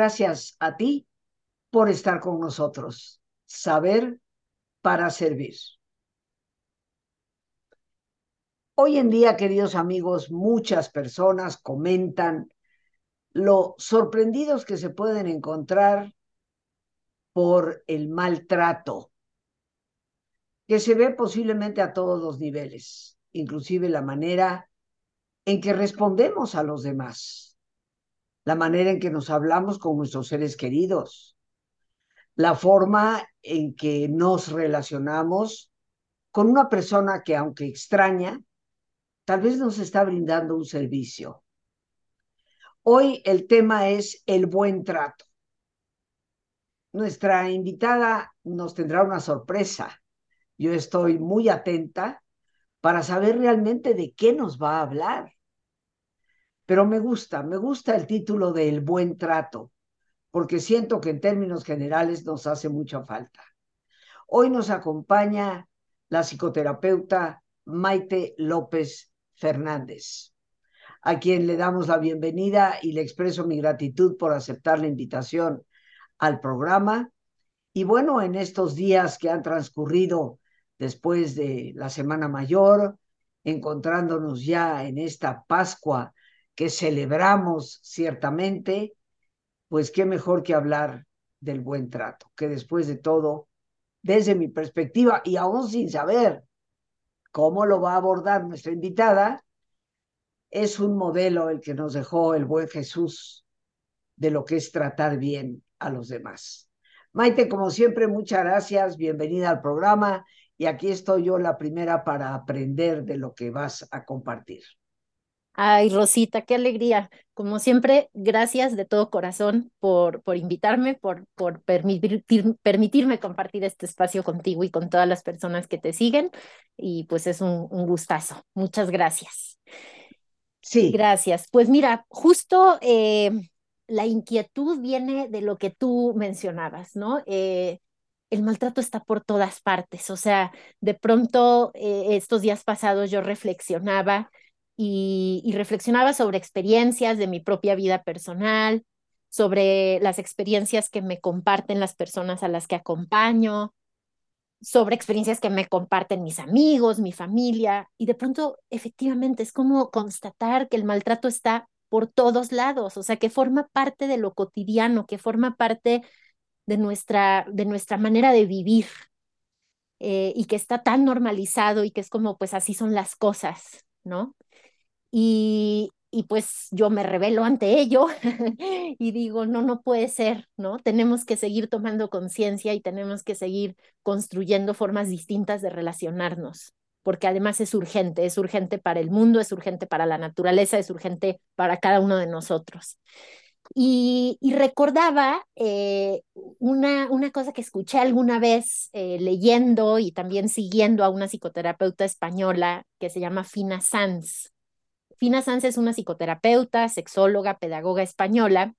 gracias a ti por estar con nosotros. Saber para servir. Hoy en día, queridos amigos, muchas personas comentan lo sorprendidos que se pueden encontrar por el maltrato, que se ve posiblemente a todos los niveles, inclusive la manera en que respondemos a los demás, la manera en que nos hablamos con nuestros seres queridos, la forma en que nos relacionamos con una persona que aunque extraña, tal vez nos está brindando un servicio. Hoy el tema es el buen trato. Nuestra invitada nos tendrá una sorpresa. Yo estoy muy atenta para saber realmente de qué nos va a hablar. Pero me gusta, me gusta el título de El buen trato, porque siento que en términos generales nos hace mucha falta. Hoy nos acompaña la psicoterapeuta Maite López Fernández, a quien le damos la bienvenida y le expreso mi gratitud por aceptar la invitación al programa. Y bueno, en estos días que han transcurrido después de la Semana Mayor, encontrándonos ya en esta Pascua que celebramos ciertamente, pues qué mejor que hablar del buen trato, que después de todo, desde mi perspectiva y aún sin saber cómo lo va a abordar nuestra invitada, es un modelo el que nos dejó el buen Jesús de lo que es tratar bien a los demás. Maite, como siempre, muchas gracias, bienvenida al programa y aquí estoy yo la primera para aprender de lo que vas a compartir. Ay, Rosita, qué alegría. Como siempre, gracias de todo corazón por, por invitarme, por, por permitir, permitirme compartir este espacio contigo y con todas las personas que te siguen. Y pues es un, un gustazo. Muchas gracias. Sí. Gracias. Pues mira, justo eh, la inquietud viene de lo que tú mencionabas, ¿no? Eh, el maltrato está por todas partes. O sea, de pronto eh, estos días pasados yo reflexionaba y, reflexionaba sobre experiencias de mi propia vida personal, sobre las experiencias que me comparten las personas a las que acompaño, sobre experiencias que me comparten mis amigos, mi familia, y de pronto efectivamente es como constatar que el maltrato está por todos lados, o sea, que forma parte de lo cotidiano, que forma parte de nuestra, de nuestra manera de vivir eh, y que está tan normalizado y que es como, pues así son las cosas, ¿no? Y, y pues yo me revelo ante ello y digo, no, no puede ser, ¿no? Tenemos que seguir tomando conciencia y tenemos que seguir construyendo formas distintas de relacionarnos, porque además es urgente, es urgente para el mundo, es urgente para la naturaleza, es urgente para cada uno de nosotros. Y, recordaba eh, una, una cosa que escuché alguna vez eh, leyendo y también siguiendo a una psicoterapeuta española que se llama Fina Sanz Fina Sanz es una psicoterapeuta, sexóloga, pedagoga española,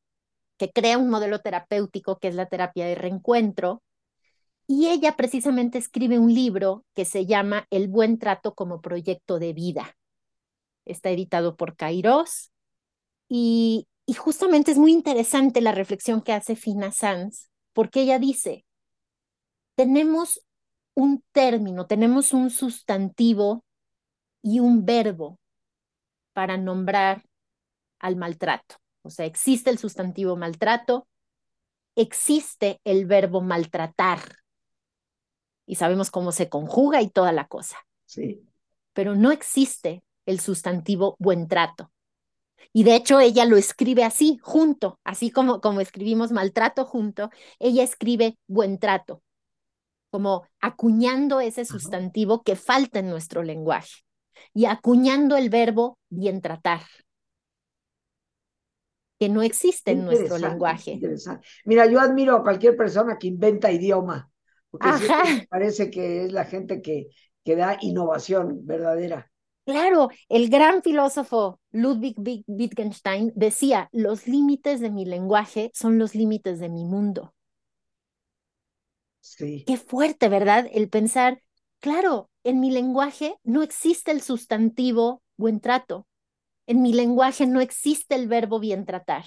que crea un modelo terapéutico que es la terapia de reencuentro. Y ella precisamente escribe un libro que se llama El buen trato como proyecto de vida. Está editado por Kairos. Y, justamente es muy interesante la reflexión que hace Fina Sanz, porque ella dice, tenemos un término, tenemos un sustantivo y un verbo para nombrar al maltrato. O sea, existe el sustantivo maltrato, existe el verbo maltratar y sabemos cómo se conjuga y toda la cosa. Sí. Pero no existe el sustantivo buen trato. Y de hecho ella lo escribe así, junto, así como, como escribimos maltrato junto, ella escribe buen trato, como acuñando ese sustantivo que falta en nuestro lenguaje y acuñando el verbo bien tratar, que no existe en nuestro lenguaje. Mira, yo admiro a cualquier persona que inventa idioma, porque me parece que es la gente que, que da innovación verdadera. Claro, el gran filósofo Ludwig Wittgenstein decía, los límites de mi lenguaje son los límites de mi mundo. Sí. Qué fuerte, ¿verdad? El pensar, claro, en mi lenguaje no existe el sustantivo buen trato. En mi lenguaje no existe el verbo bien tratar.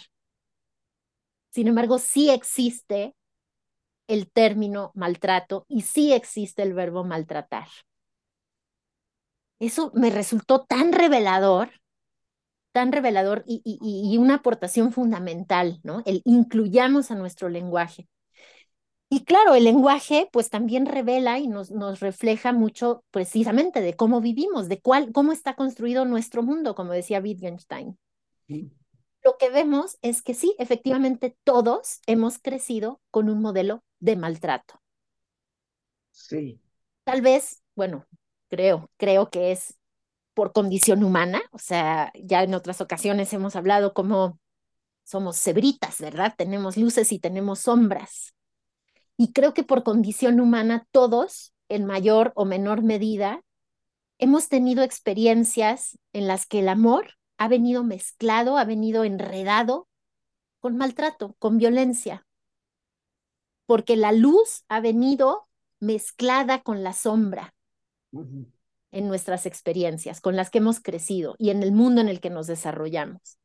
Sin embargo, sí existe el término maltrato y sí existe el verbo maltratar. Eso me resultó tan revelador, tan revelador y, una aportación fundamental, ¿no? El incluyamos a nuestro lenguaje. Y claro, el lenguaje pues también revela y nos, nos refleja mucho precisamente de cómo vivimos, de cuál, cómo está construido nuestro mundo, como decía Wittgenstein. Sí. Lo que vemos es que sí, efectivamente todos hemos crecido con un modelo de maltrato. Sí. Tal vez, bueno, creo, creo que es por condición humana, o sea, ya en otras ocasiones hemos hablado como somos cebritas, ¿verdad? Tenemos luces y tenemos sombras. Y creo que por condición humana todos, en mayor o menor medida, hemos tenido experiencias en las que el amor ha venido mezclado, ha venido enredado con maltrato, con violencia, porque la luz ha venido mezclada con la sombra uh -huh. en nuestras experiencias, con las que hemos crecido y en el mundo en el que nos desarrollamos.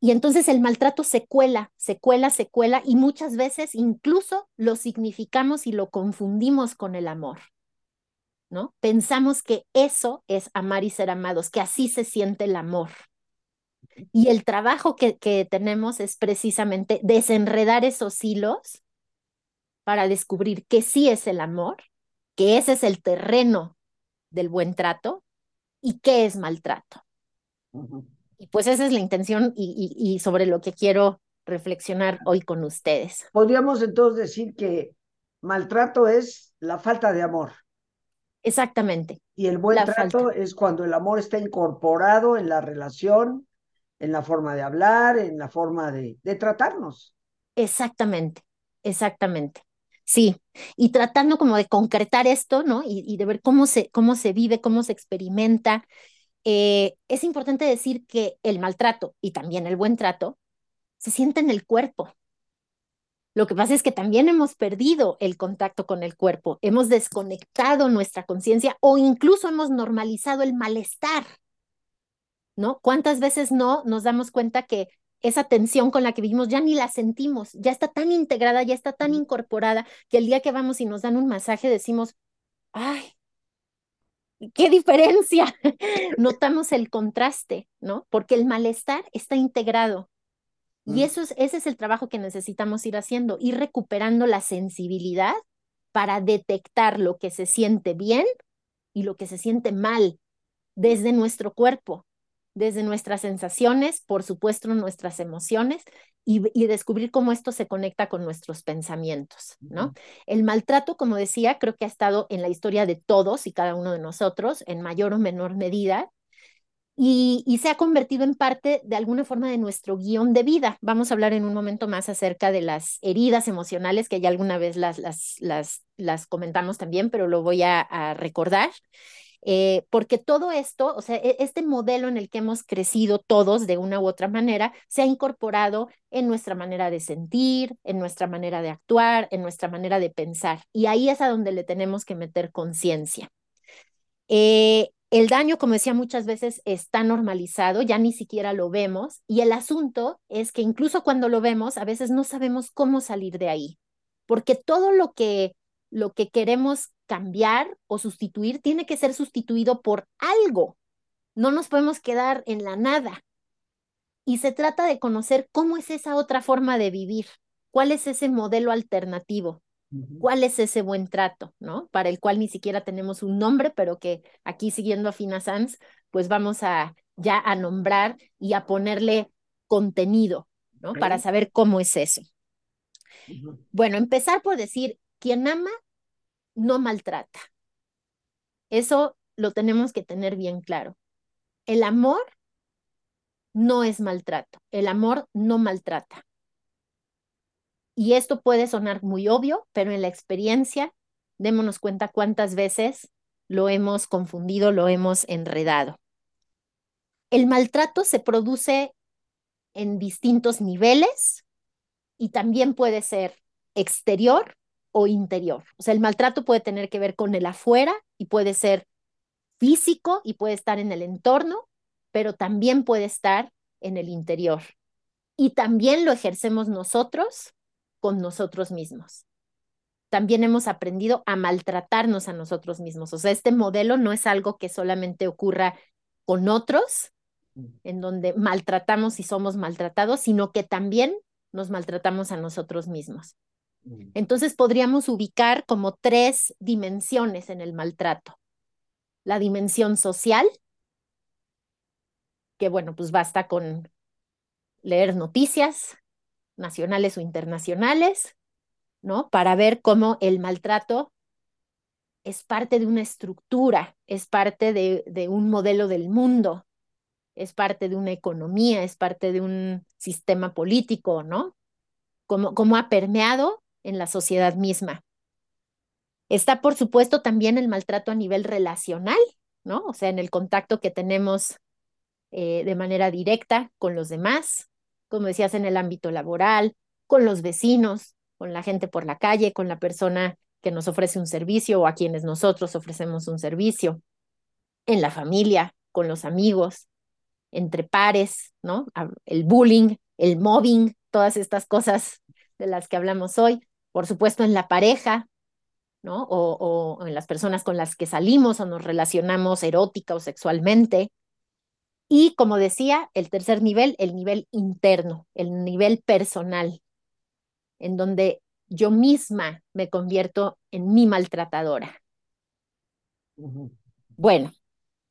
Y entonces el maltrato se cuela, se cuela, se cuela y muchas veces incluso lo significamos y lo confundimos con el amor. ¿No? Pensamos que eso es amar y ser amados, que así se siente el amor. Y el trabajo que, que tenemos es precisamente desenredar esos hilos para descubrir que sí es el amor, que ese es el terreno del buen trato y qué es maltrato. Y pues esa es la intención y, y, y, sobre lo que quiero reflexionar hoy con ustedes. Podríamos entonces decir que maltrato es la falta de amor. Exactamente. Y el buen trato falta. es cuando el amor está incorporado en la relación, en la forma de hablar, en la forma de, de tratarnos. Exactamente, exactamente. Sí, y tratando como de concretar esto, ¿no? Y, y de ver cómo se, cómo se vive, cómo se experimenta. Eh, es importante decir que el maltrato y también el buen trato se siente en el cuerpo. Lo que pasa es que también hemos perdido el contacto con el cuerpo, hemos desconectado nuestra conciencia o incluso hemos normalizado el malestar. ¿No? ¿Cuántas veces no nos damos cuenta que esa tensión con la que vivimos ya ni la sentimos, ya está tan integrada, ya está tan incorporada que el día que vamos y nos dan un masaje decimos, ay, qué diferencia. Notamos el contraste, ¿no? Porque el malestar está integrado. Y eso es, ese es el trabajo que necesitamos ir haciendo, ir recuperando la sensibilidad para detectar lo que se siente bien y lo que se siente mal desde nuestro cuerpo, desde nuestras sensaciones, por supuesto nuestras emociones, y, y, descubrir cómo esto se conecta con nuestros pensamientos, ¿no? El maltrato, como decía, creo que ha estado en la historia de todos y cada uno de nosotros, en mayor o menor medida, y, y, se ha convertido en parte de alguna forma de nuestro guion de vida. Vamos a hablar en un momento más acerca de las heridas emocionales, que ya alguna vez las, las, las, las comentamos también, pero lo voy a, a recordar. Eh, porque todo esto, o sea, este modelo en el que hemos crecido todos de una u otra manera, se ha incorporado en nuestra manera de sentir, en nuestra manera de actuar, en nuestra manera de pensar. Y ahí es a donde le tenemos que meter conciencia. Eh, el daño, como decía muchas veces, está normalizado, ya ni siquiera lo vemos, y el asunto es que incluso cuando lo vemos, a veces no sabemos cómo salir de ahí, porque todo lo que, lo que queremos cambiar o sustituir tiene que ser sustituido por algo. No nos podemos quedar en la nada. Y se trata de conocer cómo es esa otra forma de vivir, cuál es ese modelo alternativo, cuál es ese buen trato, ¿no? Para el cual ni siquiera tenemos un nombre, pero que aquí siguiendo a Fina Sanz, pues vamos a ya a nombrar y a ponerle contenido, ¿no? Para saber cómo es eso. Bueno, empezar por decir, quien ama no maltrata. Eso lo tenemos que tener bien claro. El amor no es maltrato. El amor no maltrata. Y esto puede sonar muy obvio, pero en la experiencia, démonos cuenta cuántas veces lo hemos confundido, lo hemos enredado. El maltrato se produce en distintos niveles y también puede ser exterior o interior. O sea, el maltrato puede tener que ver con el afuera y puede ser físico y puede estar en el entorno, pero también puede estar en el interior. y también lo ejercemos nosotros con nosotros mismos. También hemos aprendido a maltratarnos a nosotros mismos. O sea, este modelo no es algo que solamente ocurra con otros, en donde maltratamos y somos maltratados, sino que también nos maltratamos a nosotros mismos. Entonces podríamos ubicar como tres dimensiones en el maltrato. La dimensión social, que bueno, pues basta con leer noticias nacionales o internacionales, ¿no? Para ver cómo el maltrato es parte de una estructura, es parte de, un modelo del mundo, es parte de una economía, es parte de un sistema político, ¿no? Como, como ha permeado en la sociedad misma. Está, por supuesto, también el maltrato a nivel relacional, ¿no? O sea, en el contacto que tenemos eh, de manera directa con los demás, como decías, en el ámbito laboral, con los vecinos, con la gente por la calle, con la persona que nos ofrece un servicio o a quienes nosotros ofrecemos un servicio, en la familia, con los amigos, entre pares, ¿no? El bullying, el mobbing, todas estas cosas de las que hablamos hoy, por supuesto en la pareja, ¿no? O, o en las personas con las que salimos o nos relacionamos erótica o sexualmente. Y como decía, el tercer nivel, el nivel interno, el nivel personal, en donde yo misma me convierto en mi maltratadora. Bueno,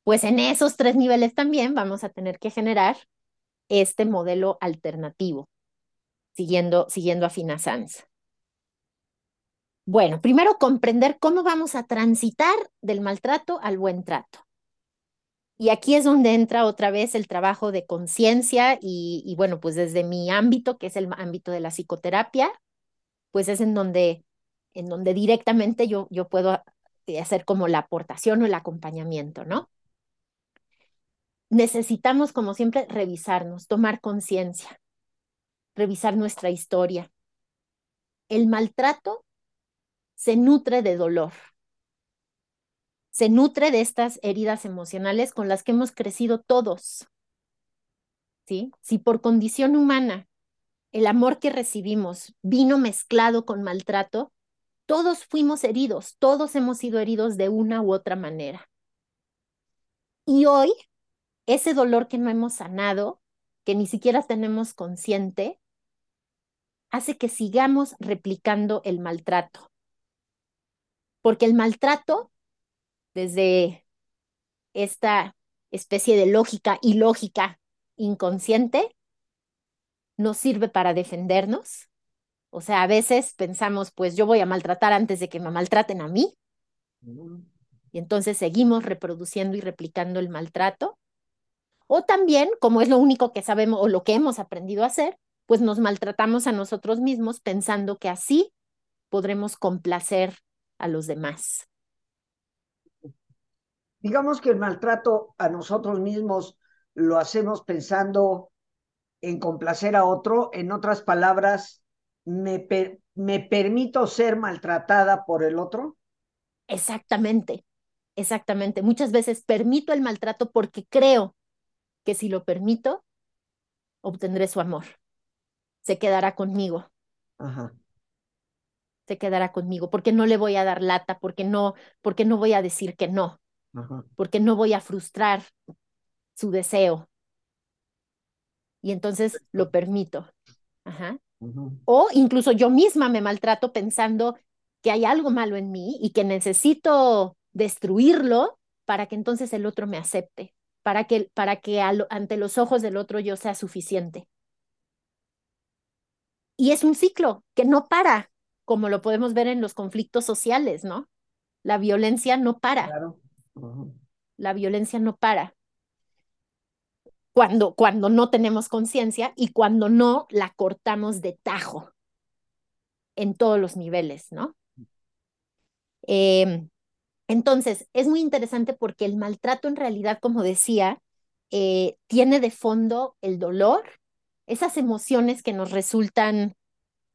pues en esos tres niveles también vamos a tener que generar este modelo alternativo, siguiendo, siguiendo a Fina Sanz. Bueno, primero comprender cómo vamos a transitar del maltrato al buen trato. Y aquí es donde entra otra vez el trabajo de conciencia y, bueno, pues desde mi ámbito, que es el ámbito de la psicoterapia, pues es en donde, en donde directamente yo, yo puedo hacer como la aportación o el acompañamiento, ¿no? Necesitamos, como siempre, revisarnos, tomar conciencia, revisar nuestra historia. El maltrato se nutre de dolor, se nutre de estas heridas emocionales con las que hemos crecido todos. ¿Sí? Si por condición humana el amor que recibimos vino mezclado con maltrato, todos fuimos heridos, todos hemos sido heridos de una u otra manera. Y hoy, ese dolor que no hemos sanado, que ni siquiera tenemos consciente, hace que sigamos replicando el maltrato. Porque el maltrato, desde esta especie de lógica ilógica inconsciente, nos sirve para defendernos. O sea, a veces pensamos, pues yo voy a maltratar antes de que me maltraten a mí. Y entonces seguimos reproduciendo y replicando el maltrato. O también, como es lo único que sabemos o lo que hemos aprendido a hacer, pues nos maltratamos a nosotros mismos pensando que así podremos complacer a los demás. Digamos que el maltrato a nosotros mismos lo hacemos pensando en complacer a otro, en otras palabras, me, per me permito ser maltratada por el otro. Exactamente, exactamente. Muchas veces permito el maltrato porque creo que si lo permito, obtendré su amor. Se quedará conmigo. Ajá. Se quedará conmigo porque no le voy a dar lata, porque no, porque no voy a decir que no, Ajá. porque no voy a frustrar su deseo, y entonces lo permito. Ajá. O incluso yo misma me maltrato pensando que hay algo malo en mí y que necesito destruirlo para que entonces el otro me acepte, para que, para que ante los ojos del otro yo sea suficiente. Y es un ciclo que no para, como lo podemos ver en los conflictos sociales, ¿no? La violencia no para. Claro. Uh -huh. La violencia no para cuando, cuando no tenemos conciencia y cuando no la cortamos de tajo en todos los niveles, ¿no? Eh, entonces, es muy interesante porque el maltrato en realidad, como decía, eh, tiene de fondo el dolor, esas emociones que nos resultan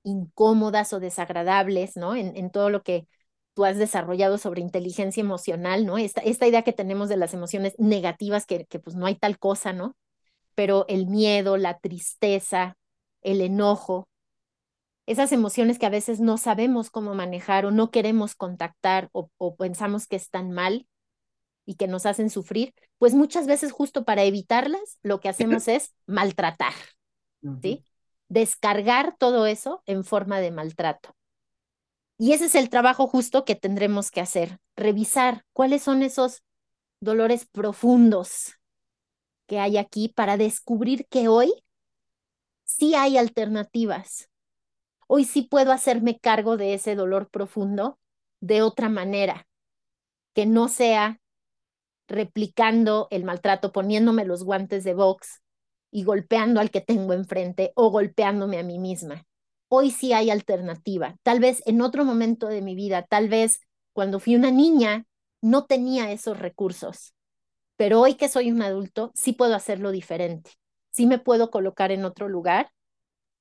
incómodas o desagradables, ¿no? En, en todo lo que tú has desarrollado sobre inteligencia emocional, ¿no? Esta, esta idea que tenemos de las emociones negativas, que, que pues no hay tal cosa, ¿no? pero el miedo, la tristeza, el enojo, esas emociones que a veces no sabemos cómo manejar o no queremos contactar o, o, pensamos que están mal y que nos hacen sufrir, pues muchas veces justo para evitarlas lo que hacemos es maltratar, ¿sí? Descargar todo eso en forma de maltrato. Y ese es el trabajo justo que tendremos que hacer, revisar cuáles son esos dolores profundos que hay aquí para descubrir que hoy sí hay alternativas. Hoy sí puedo hacerme cargo de ese dolor profundo de otra manera, que no sea replicando el maltrato, poniéndome los guantes de box y golpeando al que tengo enfrente o golpeándome a mí misma. Hoy sí hay alternativa. Tal vez en otro momento de mi vida, tal vez cuando fui una niña, no tenía esos recursos. Pero hoy que soy un adulto, sí puedo hacerlo diferente. Sí me puedo colocar en otro lugar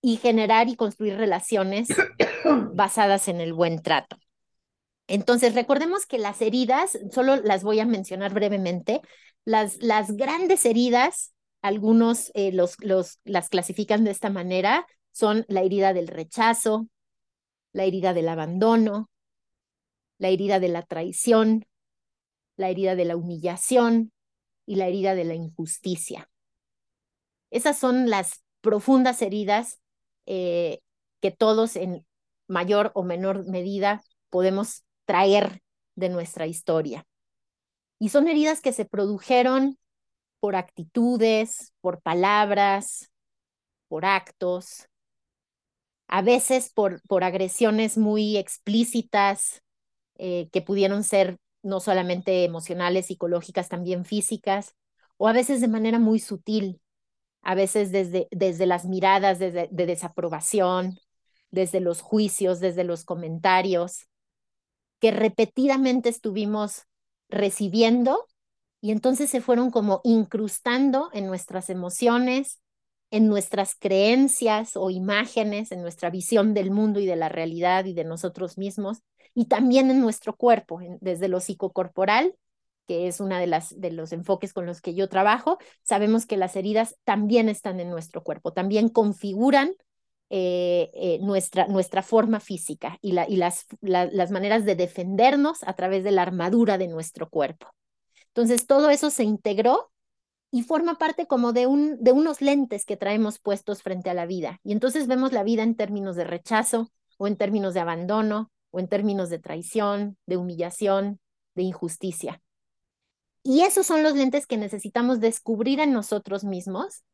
y generar y construir relaciones basadas en el buen trato. Entonces, recordemos que las heridas, solo las voy a mencionar brevemente, las, las grandes heridas, algunos eh, los, los, las clasifican de esta manera, son la herida del rechazo, la herida del abandono, la herida de la traición, la herida de la humillación y la herida de la injusticia. Esas son las profundas heridas eh, que todos en mayor o menor medida podemos traer de nuestra historia. Y son heridas que se produjeron por actitudes, por palabras, por actos, a veces por, por agresiones muy explícitas eh, que pudieron ser no solamente emocionales, psicológicas, también físicas, o a veces de manera muy sutil, a veces desde, desde las miradas de desaprobación, desde los juicios, desde los comentarios, que repetidamente estuvimos recibiendo y entonces se fueron como incrustando en nuestras emociones, en nuestras creencias o imágenes, en nuestra visión del mundo y de la realidad y de nosotros mismos, y también en nuestro cuerpo, desde lo psicocorporal, que es uno de, las, de los enfoques con los que yo trabajo, sabemos que las heridas también están en nuestro cuerpo, también configuran eh, eh, nuestra, nuestra forma física y, la, y las, las maneras de defendernos a través de la armadura de nuestro cuerpo. Entonces, todo eso se integró y forma parte como de, un, de unos lentes que traemos puestos frente a la vida. Y entonces vemos la vida en términos de rechazo o en términos de abandono o en términos de traición, de humillación, de injusticia. Y esos son los lentes que necesitamos descubrir en nosotros mismos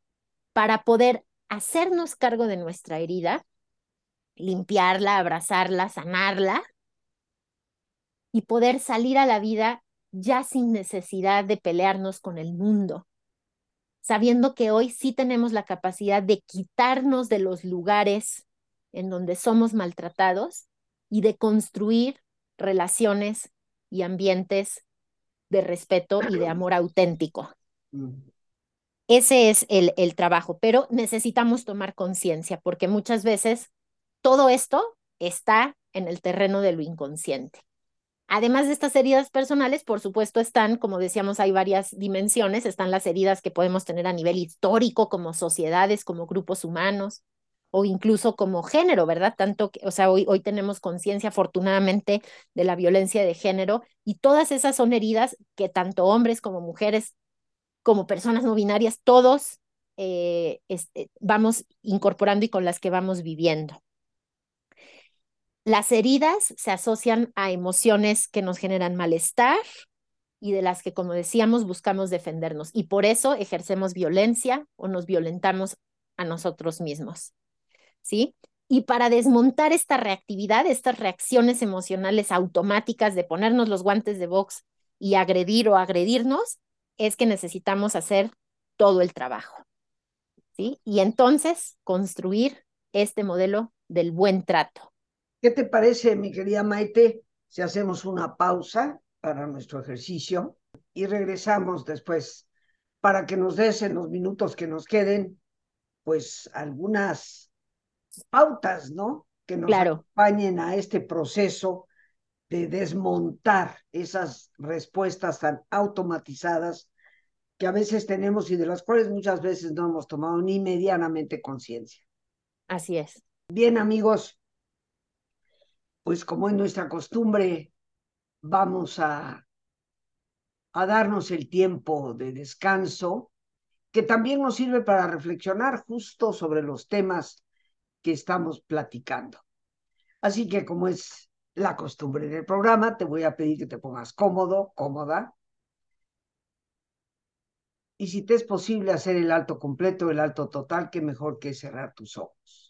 para poder hacernos cargo de nuestra herida, limpiarla, abrazarla, sanarla y poder salir a la vida ya sin necesidad de pelearnos con el mundo, sabiendo que hoy sí tenemos la capacidad de quitarnos de los lugares en donde somos maltratados y de construir relaciones y ambientes de respeto y de amor auténtico. Mm. Ese es el, el trabajo, pero necesitamos tomar conciencia porque muchas veces todo esto está en el terreno de lo inconsciente. Además de estas heridas personales, por supuesto, están, como decíamos, hay varias dimensiones, están las heridas que podemos tener a nivel histórico, como sociedades, como grupos humanos, o incluso como género, ¿verdad? Tanto que, o sea, hoy, hoy tenemos conciencia, afortunadamente, de la violencia de género, y todas esas son heridas que tanto hombres como mujeres como personas no binarias, todos eh, este, vamos incorporando y con las que vamos viviendo. Las heridas se asocian a emociones que nos generan malestar y de las que, como decíamos, buscamos defendernos. Y por eso ejercemos violencia o nos violentamos a nosotros mismos. ¿Sí? Y para desmontar esta reactividad, estas reacciones emocionales automáticas de ponernos los guantes de box y agredir o agredirnos, es que necesitamos hacer todo el trabajo. ¿sí? Y entonces construir este modelo del buen trato. ¿Qué te parece, mi querida Maite, si hacemos una pausa para nuestro ejercicio y regresamos después para que nos des en los minutos que nos queden, pues algunas pautas, ¿no? Que nos acompañen a este proceso de desmontar esas respuestas tan automatizadas que a veces tenemos y de las cuales muchas veces no hemos tomado ni medianamente conciencia. Así es. Bien, amigos, pues como es nuestra costumbre, vamos a, a darnos el tiempo de descanso, que también nos sirve para reflexionar justo sobre los temas que estamos platicando. Así que como es la costumbre del programa, te voy a pedir que te pongas cómodo, cómoda. Y si te es posible hacer el alto completo, el alto total, qué mejor que cerrar tus ojos.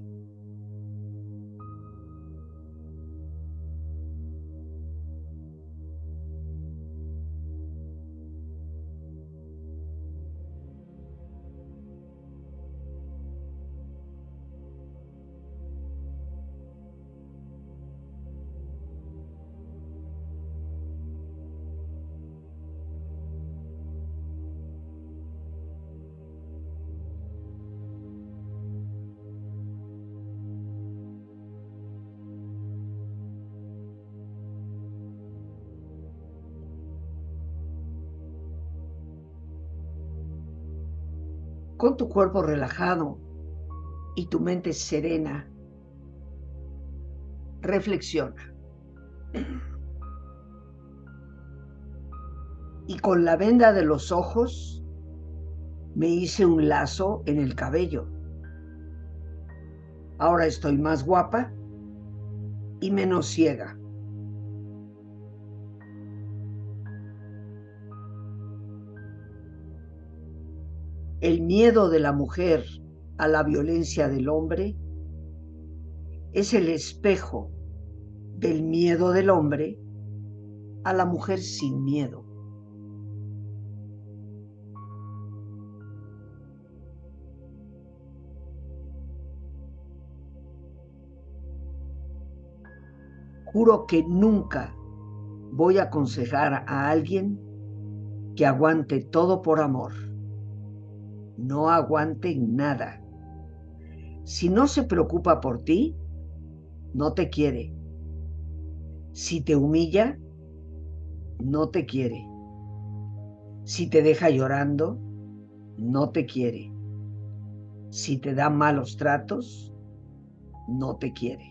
Cuerpo relajado y tu mente serena, reflexiona. Y con la venda de los ojos me hice un lazo en el cabello. Ahora estoy más guapa y menos ciega. El miedo de la mujer a la violencia del hombre es el espejo del miedo del hombre a la mujer sin miedo. Juro que nunca voy a aconsejar a alguien que aguante todo por amor no aguante nada. Si no se preocupa por ti, no te quiere. Si te humilla, no te quiere. Si te deja llorando, no te quiere. Si te da malos tratos, no te quiere.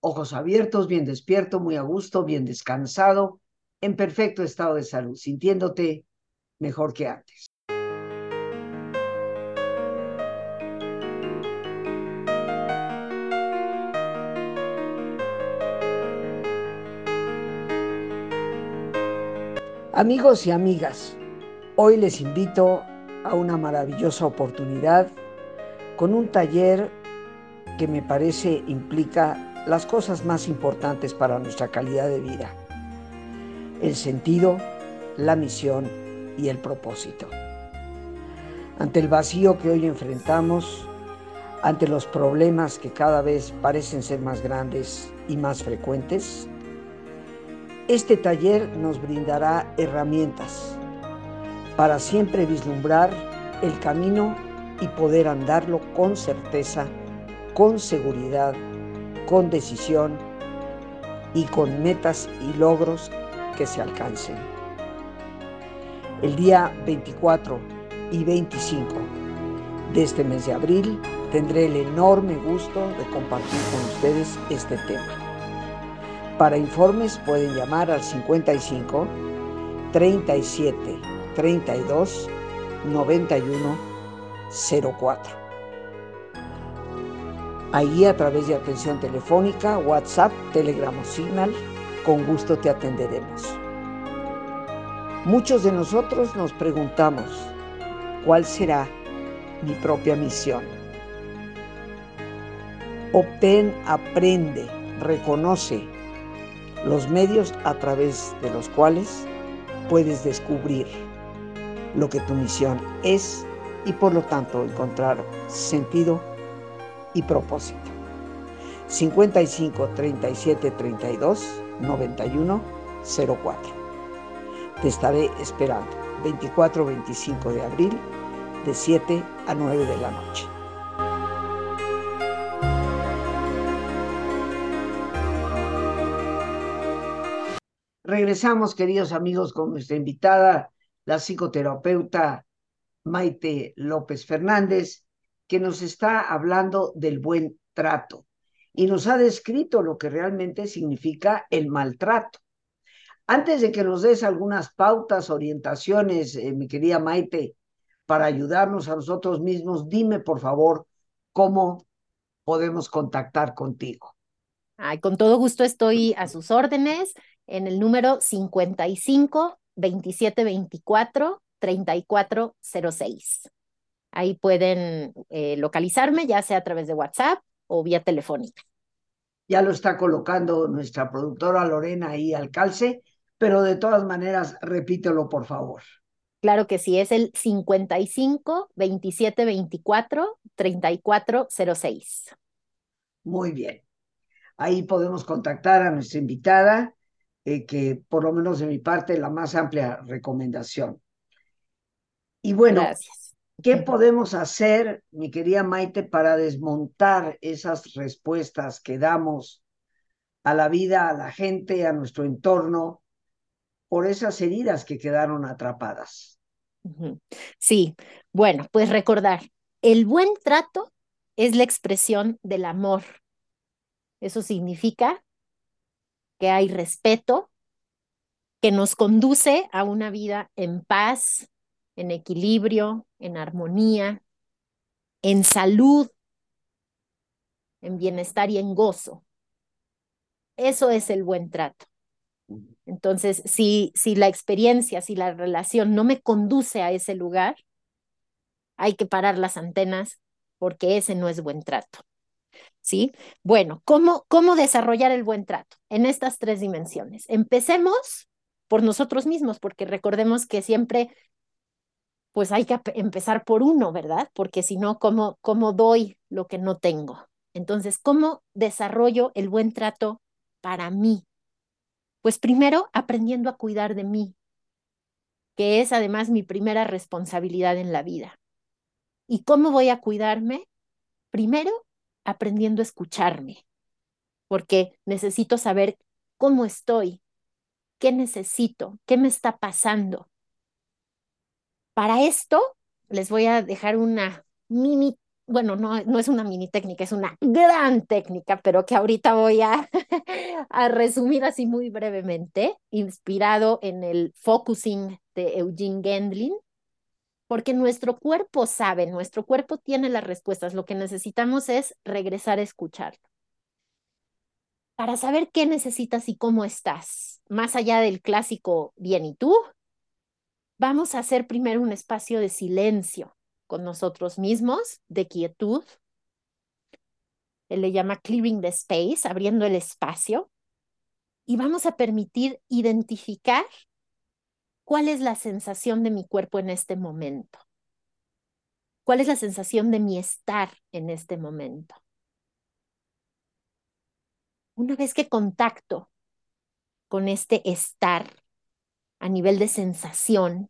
ojos abiertos, bien despierto, muy a gusto, bien descansado, en perfecto estado de salud, sintiéndote mejor que antes. Amigos y amigas, hoy les invito a una maravillosa oportunidad con un taller que me parece implica las cosas más importantes para nuestra calidad de vida. El sentido, la misión y el propósito. Ante el vacío que hoy enfrentamos, ante los problemas que cada vez parecen ser más grandes y más frecuentes, este taller nos brindará herramientas para siempre vislumbrar el camino y poder andarlo con certeza, con seguridad con decisión y con metas y logros que se alcancen. El día 24 y 25 de este mes de abril tendré el enorme gusto de compartir con ustedes este tema. Para informes pueden llamar al 55 37 32 91 04. Ahí a través de atención telefónica, WhatsApp, Telegram o Signal, con gusto te atenderemos. Muchos de nosotros nos preguntamos, ¿cuál será mi propia misión? Obtén, aprende, reconoce los medios a través de los cuales puedes descubrir lo que tu misión es y por lo tanto encontrar sentido y propósito. 55 37 32 91 04. Te estaré esperando 24-25 de abril de 7 a 9 de la noche. Regresamos, queridos amigos, con nuestra invitada, la psicoterapeuta Maite López Fernández, que nos está hablando del buen trato y nos ha descrito lo que realmente significa el maltrato. Antes de que nos des algunas pautas, orientaciones, eh, mi querida Maite, para ayudarnos a nosotros mismos, dime por favor cómo podemos contactar contigo. Ay, con todo gusto estoy a sus órdenes en el número 55 27 24 34 06. Ahí pueden eh, localizarme, ya sea a través de WhatsApp o vía telefónica. Ya lo está colocando nuestra productora Lorena ahí al calce pero de todas maneras, repítelo, por favor. Claro que sí, es el 55 27 24 34 06. Muy bien. Ahí podemos contactar a nuestra invitada, eh, que por lo menos de mi parte, la más amplia recomendación. Y bueno, ¿qué podemos hacer, mi querida Maite, para desmontar esas respuestas que damos a la vida, a la gente, a nuestro entorno, por esas heridas que quedaron atrapadas. Sí, bueno, pues recordar, el buen trato es la expresión del amor. Eso significa que hay respeto, que nos conduce a una vida en paz, en equilibrio, en armonía, en salud, en bienestar y en gozo. Eso es el buen trato. Entonces, si, si la experiencia, si la relación no me conduce a ese lugar, hay que parar las antenas porque ese no es buen trato. ¿Sí? Bueno, ¿cómo, cómo desarrollar el buen trato? En estas tres dimensiones. Empecemos por nosotros mismos, porque recordemos que siempre, pues hay que empezar por uno, ¿verdad? Porque si no, ¿cómo, ¿cómo doy lo que no tengo? Entonces, ¿cómo desarrollo el buen trato para mí? Pues primero, aprendiendo a cuidar de mí, que es además mi primera responsabilidad en la vida. ¿Y cómo voy a cuidarme? Primero, aprendiendo a escucharme, porque necesito saber cómo estoy, qué necesito, qué me está pasando. Para esto, les voy a dejar una mini bueno, no, no es una mini técnica, es una gran técnica, pero que ahorita voy a, a resumir así muy brevemente, inspirado en el focusing de Eugene Gendlin, porque nuestro cuerpo sabe, nuestro cuerpo tiene las respuestas, lo que necesitamos es regresar a escucharlo. Para saber qué necesitas y cómo estás, más allá del clásico bien y tú, vamos a hacer primero un espacio de silencio con nosotros mismos, de quietud. Él le llama clearing the space, abriendo el espacio. Y vamos a permitir identificar cuál es la sensación de mi cuerpo en este momento. ¿Cuál es la sensación de mi estar en este momento? Una vez que contacto con este estar a nivel de sensación,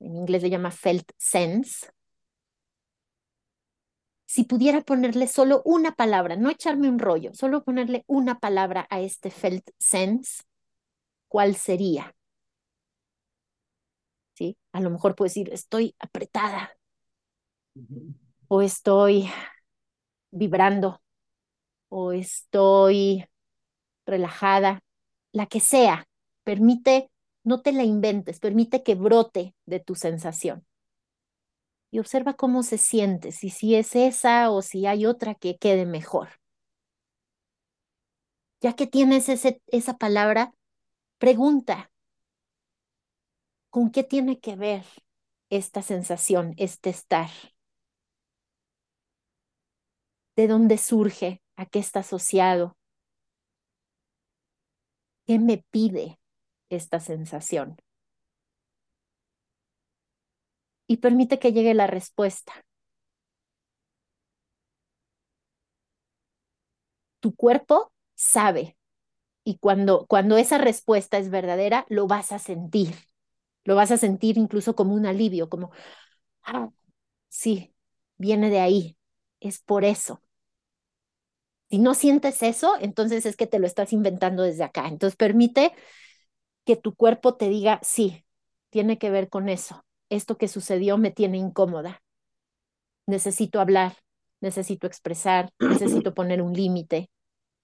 en inglés le llama felt sense, si pudiera ponerle solo una palabra, no echarme un rollo, solo ponerle una palabra a este felt sense, ¿cuál sería? ¿Sí? A lo mejor puedo decir, estoy apretada, o estoy vibrando o estoy relajada, la que sea. Permite, no te la inventes, permite que brote de tu sensación. Y observa cómo se siente, si, si es esa o si hay otra que quede mejor. Ya que tienes ese, esa palabra, pregunta, ¿con qué tiene que ver esta sensación, este estar? ¿De dónde surge? ¿A qué está asociado? ¿Qué me pide esta sensación? Y permite que llegue la respuesta. Tu cuerpo sabe y cuando, cuando esa respuesta es verdadera, lo vas a sentir. Lo vas a sentir incluso como un alivio, como, ah, sí, viene de ahí, es por eso. Si no sientes eso, entonces es que te lo estás inventando desde acá. Entonces permite que tu cuerpo te diga, sí, tiene que ver con eso. Esto que sucedió me tiene incómoda. Necesito hablar, necesito expresar, necesito poner un límite.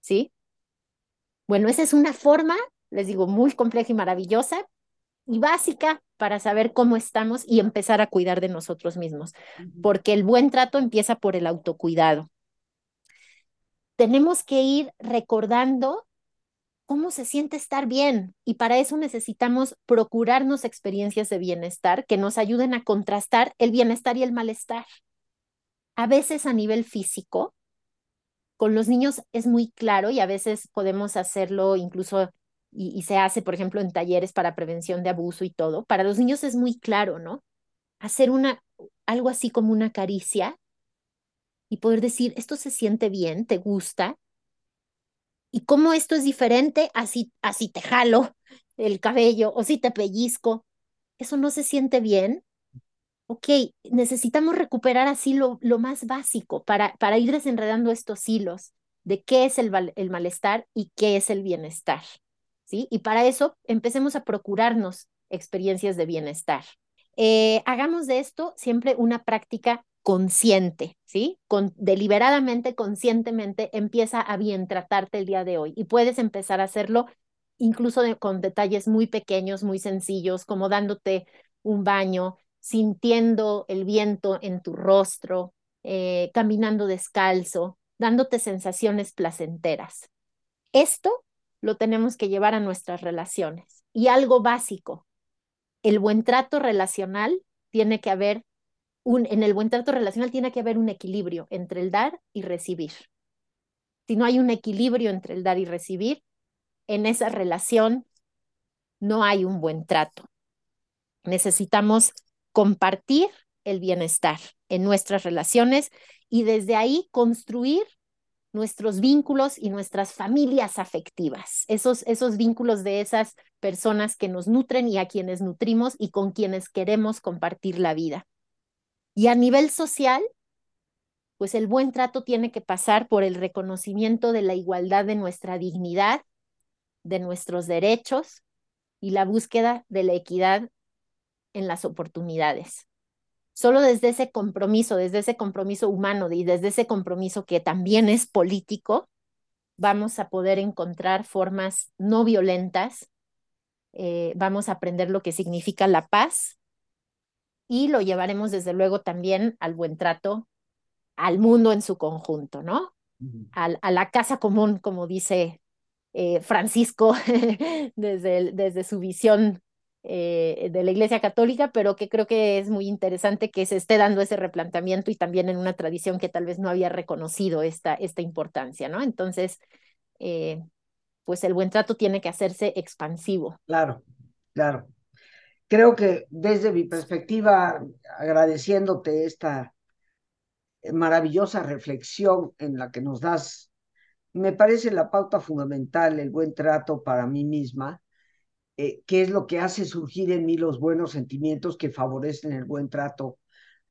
¿Sí? Bueno, esa es una forma, les digo, muy compleja y maravillosa y básica para saber cómo estamos y empezar a cuidar de nosotros mismos, porque el buen trato empieza por el autocuidado tenemos que ir recordando cómo se siente estar bien y para eso necesitamos procurarnos experiencias de bienestar que nos ayuden a contrastar el bienestar y el malestar. A veces a nivel físico, con los niños es muy claro y a veces podemos hacerlo incluso y, se hace, por ejemplo, en talleres para prevención de abuso y todo. Para los niños es muy claro, ¿no? Hacer una, algo así como una caricia y poder decir, esto se siente bien, te gusta, y cómo esto es diferente, así, así te jalo el cabello o si te pellizco, eso no se siente bien. Ok, necesitamos recuperar así lo, lo más básico para, para ir desenredando estos hilos de qué es el, el malestar y qué es el bienestar. ¿Sí? Y para eso empecemos a procurarnos experiencias de bienestar. Eh, hagamos de esto siempre una práctica consciente, ¿sí? Con, deliberadamente, conscientemente, empieza a bien tratarte el día de hoy y puedes empezar a hacerlo incluso con detalles muy pequeños, muy sencillos, como dándote un baño, sintiendo el viento en tu rostro, eh, caminando descalzo, dándote sensaciones placenteras. Esto lo tenemos que llevar a nuestras relaciones. Y algo básico, el buen trato relacional tiene que haber en el buen trato relacional tiene que haber un equilibrio entre el dar y recibir. Si no hay un equilibrio entre el dar y recibir, en esa relación no hay un buen trato. Necesitamos compartir el bienestar en nuestras relaciones y desde ahí construir nuestros vínculos y nuestras familias afectivas, esos, vínculos de esas personas que nos nutren y a quienes nutrimos y con quienes queremos compartir la vida. Y a nivel social, pues el buen trato tiene que pasar por el reconocimiento de la igualdad de nuestra dignidad, de nuestros derechos y la búsqueda de la equidad en las oportunidades. Solo desde ese compromiso, desde ese compromiso humano y desde ese compromiso que también es político, vamos a poder encontrar formas no violentas, eh, vamos a aprender lo que significa la paz y lo llevaremos desde luego también al buen trato al mundo en su conjunto, ¿no? a la casa común, como dice eh, Francisco desde, desde su visión eh, de la Iglesia Católica, pero que creo que es muy interesante que se esté dando ese replanteamiento y también en una tradición que tal vez no había reconocido esta, esta importancia, ¿no? Entonces, eh, pues el buen trato tiene que hacerse expansivo. Claro, claro creo que desde mi perspectiva, agradeciéndote esta maravillosa reflexión en la que nos das, me parece la pauta fundamental, el buen trato para mí misma, eh, que es lo que hace surgir en mí los buenos sentimientos que favorecen el buen trato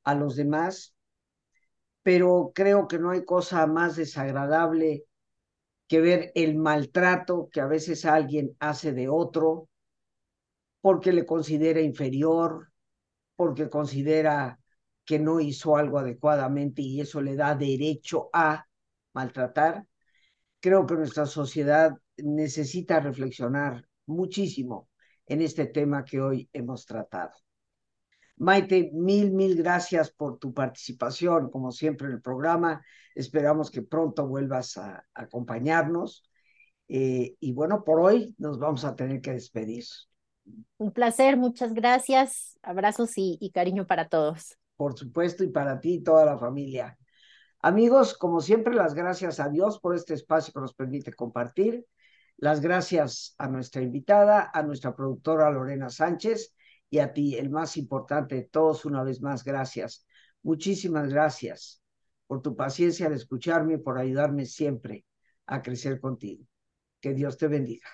a los demás. Pero creo que no hay cosa más desagradable que ver el maltrato que a veces alguien hace de otro, porque le considera inferior, porque considera que no hizo algo adecuadamente y eso le da derecho a maltratar, creo que nuestra sociedad necesita reflexionar muchísimo en este tema que hoy hemos tratado. Maite, mil, mil gracias por tu participación, como siempre en el programa. Esperamos que pronto vuelvas a, acompañarnos. Eh, y bueno, por hoy nos vamos a tener que despedir. Un placer, muchas gracias. Abrazos y, cariño para todos. Por supuesto, y para ti y toda la familia. Amigos, como siempre, las gracias a Dios por este espacio que nos permite compartir. Las gracias a nuestra invitada, a nuestra productora Lorena Sánchez y a ti, el más importante de todos, una vez más, gracias. Muchísimas gracias por tu paciencia al escucharme y por ayudarme siempre a crecer contigo. Que Dios te bendiga.